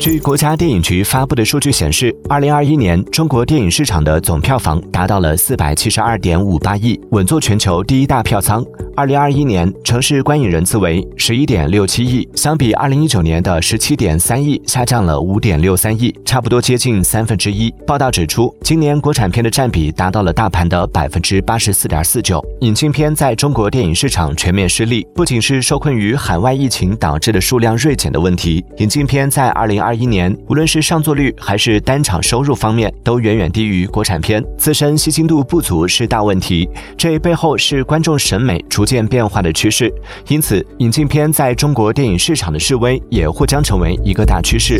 据国家电影局发布的数据显示，二零二一年中国电影市场的总票房达到了四百七十二点五八亿，稳坐全球第一大票仓。二零二一年城市观影人次为十一点六七亿，相比二零一九年的十七点三亿，下降了五点六三亿，差不多接近三分之一。报道指出，今年国产片的占比达到了大盘的百分之八十四点四九。引进片在中国电影市场全面失利，不仅是受困于海外疫情导致的数量锐减的问题，引进片在二零二一年，无论是上座率还是单场收入方面，都远远低于国产片，自身吸金度不足是大问题。这背后是观众审美主逐渐变化的趋势，因此引进片在中国电影市场的示威也或将成为一个大趋势。